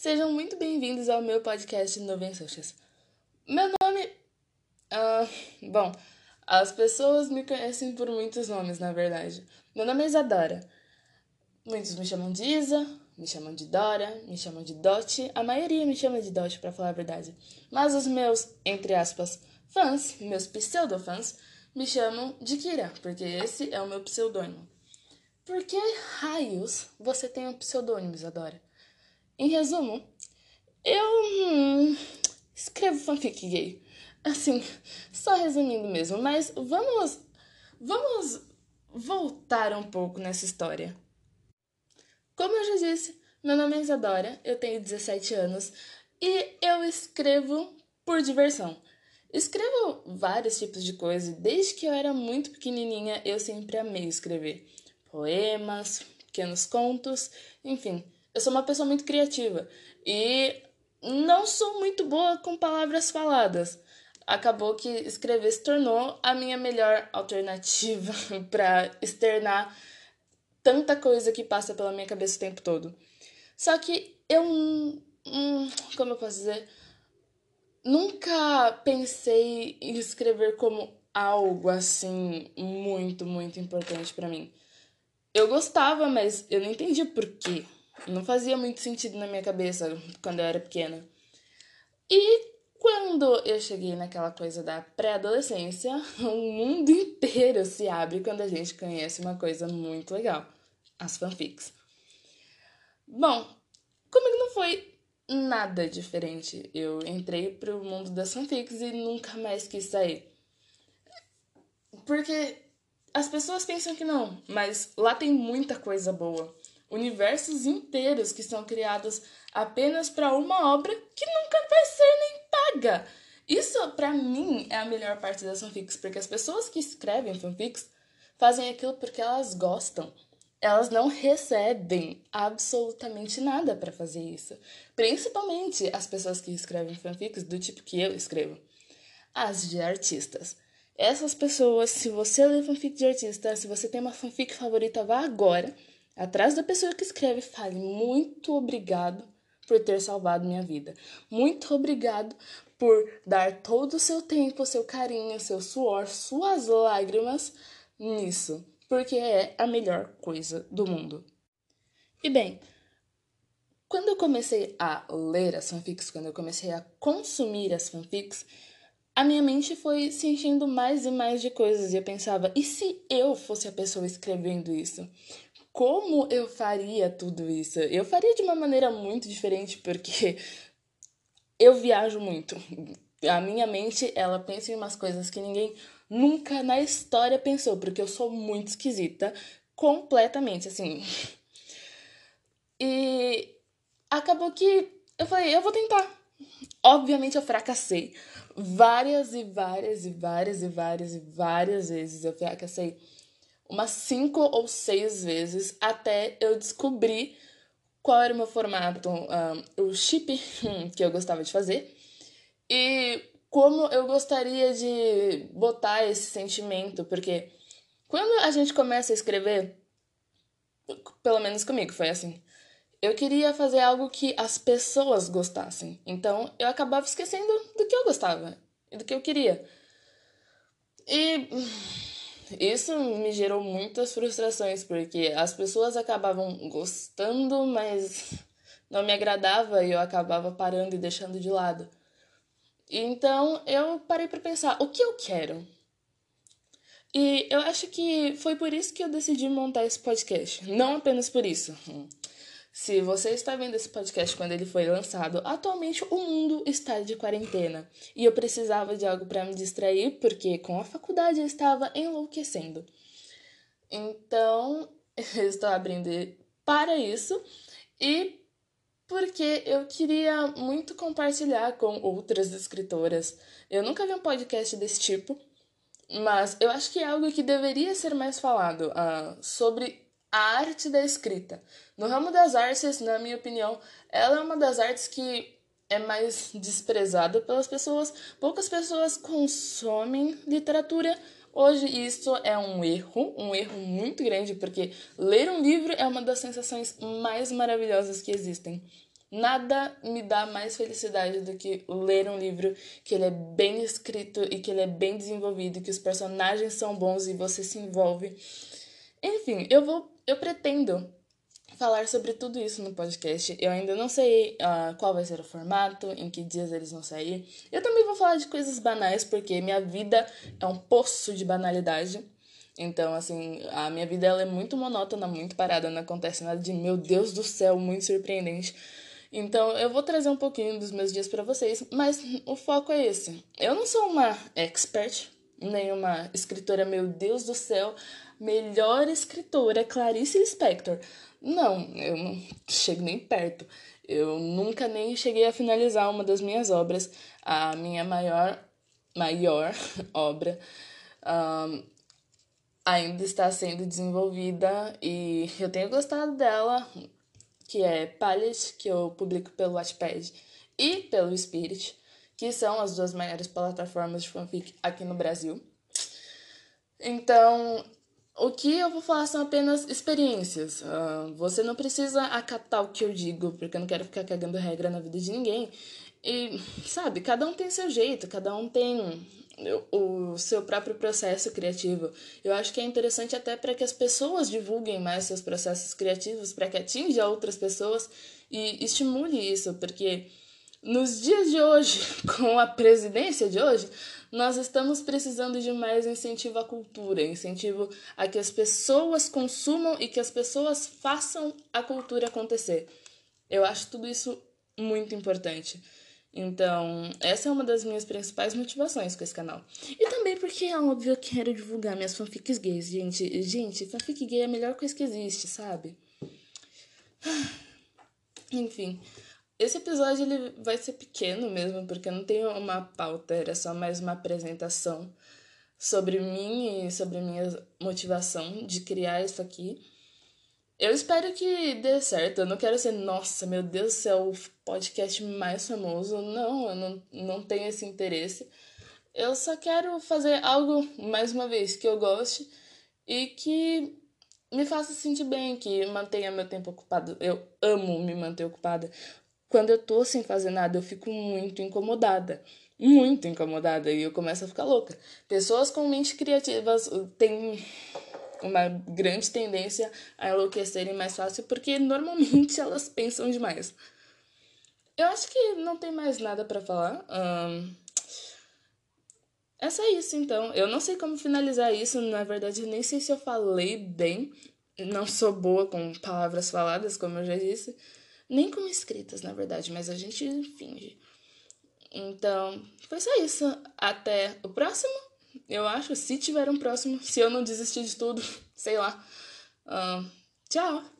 Sejam muito bem-vindos ao meu podcast Nuvem Socials. Meu nome. Uh, bom, as pessoas me conhecem por muitos nomes, na verdade. Meu nome é Isadora. Muitos me chamam de Isa, me chamam de Dora, me chamam de Dot. A maioria me chama de Dot, para falar a verdade. Mas os meus, entre aspas, fãs, meus pseudo-fãs, me chamam de Kira, porque esse é o meu pseudônimo. Por que raios você tem um pseudônimo, Isadora? Em resumo, eu hum, escrevo fanfic gay. Assim, só resumindo mesmo, mas vamos vamos voltar um pouco nessa história. Como eu já disse, meu nome é Isadora, eu tenho 17 anos e eu escrevo por diversão. Escrevo vários tipos de coisas, desde que eu era muito pequenininha eu sempre amei escrever poemas, pequenos contos, enfim. Eu sou uma pessoa muito criativa e não sou muito boa com palavras faladas. Acabou que escrever se tornou a minha melhor alternativa para externar tanta coisa que passa pela minha cabeça o tempo todo. Só que eu, hum, como eu posso dizer, nunca pensei em escrever como algo assim muito, muito importante para mim. Eu gostava, mas eu não entendia por quê. Não fazia muito sentido na minha cabeça quando eu era pequena. E quando eu cheguei naquela coisa da pré-adolescência, o mundo inteiro se abre quando a gente conhece uma coisa muito legal: as fanfics. Bom, comigo não foi nada diferente. Eu entrei pro mundo das fanfics e nunca mais quis sair. Porque as pessoas pensam que não, mas lá tem muita coisa boa universos inteiros que são criados apenas para uma obra que nunca vai ser nem paga. Isso, para mim, é a melhor parte das fanfics, porque as pessoas que escrevem fanfics fazem aquilo porque elas gostam. Elas não recebem absolutamente nada para fazer isso. Principalmente as pessoas que escrevem fanfics do tipo que eu escrevo. As de artistas. Essas pessoas, se você lê fanfic de artista, se você tem uma fanfic favorita, vá agora Atrás da pessoa que escreve, fale muito obrigado por ter salvado minha vida. Muito obrigado por dar todo o seu tempo, seu carinho, seu suor, suas lágrimas nisso, porque é a melhor coisa do mundo. E bem, quando eu comecei a ler as fanfics, quando eu comecei a consumir as fanfics, a minha mente foi se enchendo mais e mais de coisas e eu pensava, e se eu fosse a pessoa escrevendo isso? Como eu faria tudo isso? Eu faria de uma maneira muito diferente, porque eu viajo muito. A minha mente, ela pensa em umas coisas que ninguém nunca na história pensou, porque eu sou muito esquisita, completamente, assim. E acabou que eu falei, eu vou tentar. Obviamente eu fracassei várias e várias e várias e várias e várias vezes. Eu fracassei umas cinco ou seis vezes até eu descobrir qual era o meu formato, um, o chip que eu gostava de fazer e como eu gostaria de botar esse sentimento, porque quando a gente começa a escrever, pelo menos comigo foi assim, eu queria fazer algo que as pessoas gostassem, então eu acabava esquecendo do que eu gostava e do que eu queria. E isso me gerou muitas frustrações, porque as pessoas acabavam gostando, mas não me agradava e eu acabava parando e deixando de lado. Então eu parei para pensar: o que eu quero? E eu acho que foi por isso que eu decidi montar esse podcast. Não apenas por isso. Se você está vendo esse podcast quando ele foi lançado, atualmente o mundo está de quarentena e eu precisava de algo para me distrair porque com a faculdade eu estava enlouquecendo. Então, eu estou abrindo para isso e porque eu queria muito compartilhar com outras escritoras. Eu nunca vi um podcast desse tipo, mas eu acho que é algo que deveria ser mais falado uh, sobre a arte da escrita. No ramo das artes, na minha opinião, ela é uma das artes que é mais desprezada pelas pessoas. Poucas pessoas consomem literatura. Hoje isso é um erro, um erro muito grande, porque ler um livro é uma das sensações mais maravilhosas que existem. Nada me dá mais felicidade do que ler um livro que ele é bem escrito e que ele é bem desenvolvido, que os personagens são bons e você se envolve. Enfim, eu vou, eu pretendo falar sobre tudo isso no podcast. Eu ainda não sei uh, qual vai ser o formato, em que dias eles vão sair. Eu também vou falar de coisas banais, porque minha vida é um poço de banalidade. Então, assim, a minha vida ela é muito monótona, muito parada, não acontece nada de meu Deus do céu, muito surpreendente. Então, eu vou trazer um pouquinho dos meus dias para vocês, mas o foco é esse. Eu não sou uma expert, nem uma escritora, meu Deus do céu, melhor escritora, Clarice Lispector. Não, eu não chego nem perto. Eu nunca nem cheguei a finalizar uma das minhas obras. A minha maior, maior obra um, ainda está sendo desenvolvida e eu tenho gostado dela que é Palette, que eu publico pelo Wattpad, e pelo Spirit, que são as duas maiores plataformas de fanfic aqui no Brasil. Então, o que eu vou falar são apenas experiências. Uh, você não precisa acatar o que eu digo, porque eu não quero ficar cagando regra na vida de ninguém. E, sabe, cada um tem seu jeito, cada um tem o seu próprio processo criativo. Eu acho que é interessante até para que as pessoas divulguem mais seus processos criativos, para que atinja outras pessoas e estimule isso, porque nos dias de hoje, com a presidência de hoje, nós estamos precisando de mais incentivo à cultura, incentivo a que as pessoas consumam e que as pessoas façam a cultura acontecer. Eu acho tudo isso muito importante. Então, essa é uma das minhas principais motivações com esse canal. E também porque, é óbvio, eu quero divulgar minhas fanfics gays, gente. Gente, fanfic gay é a melhor coisa que existe, sabe? Enfim, esse episódio ele vai ser pequeno mesmo, porque não tenho uma pauta, era só mais uma apresentação sobre mim e sobre minha motivação de criar isso aqui. Eu espero que dê certo. Eu não quero ser, nossa, meu Deus do céu, o podcast mais famoso. Não, eu não, não tenho esse interesse. Eu só quero fazer algo, mais uma vez, que eu goste e que me faça sentir bem, que mantenha meu tempo ocupado. Eu amo me manter ocupada. Quando eu tô sem fazer nada, eu fico muito incomodada. Muito incomodada e eu começo a ficar louca. Pessoas com mente criativas têm uma grande tendência a enlouquecerem mais fácil, porque normalmente elas pensam demais. Eu acho que não tem mais nada para falar. Um, é isso, então. Eu não sei como finalizar isso, na verdade, nem sei se eu falei bem. Não sou boa com palavras faladas, como eu já disse. Nem com escritas, na verdade, mas a gente finge. Então, foi só isso. Até o próximo. Eu acho, se tiver um próximo, se eu não desistir de tudo, sei lá. Uh, tchau!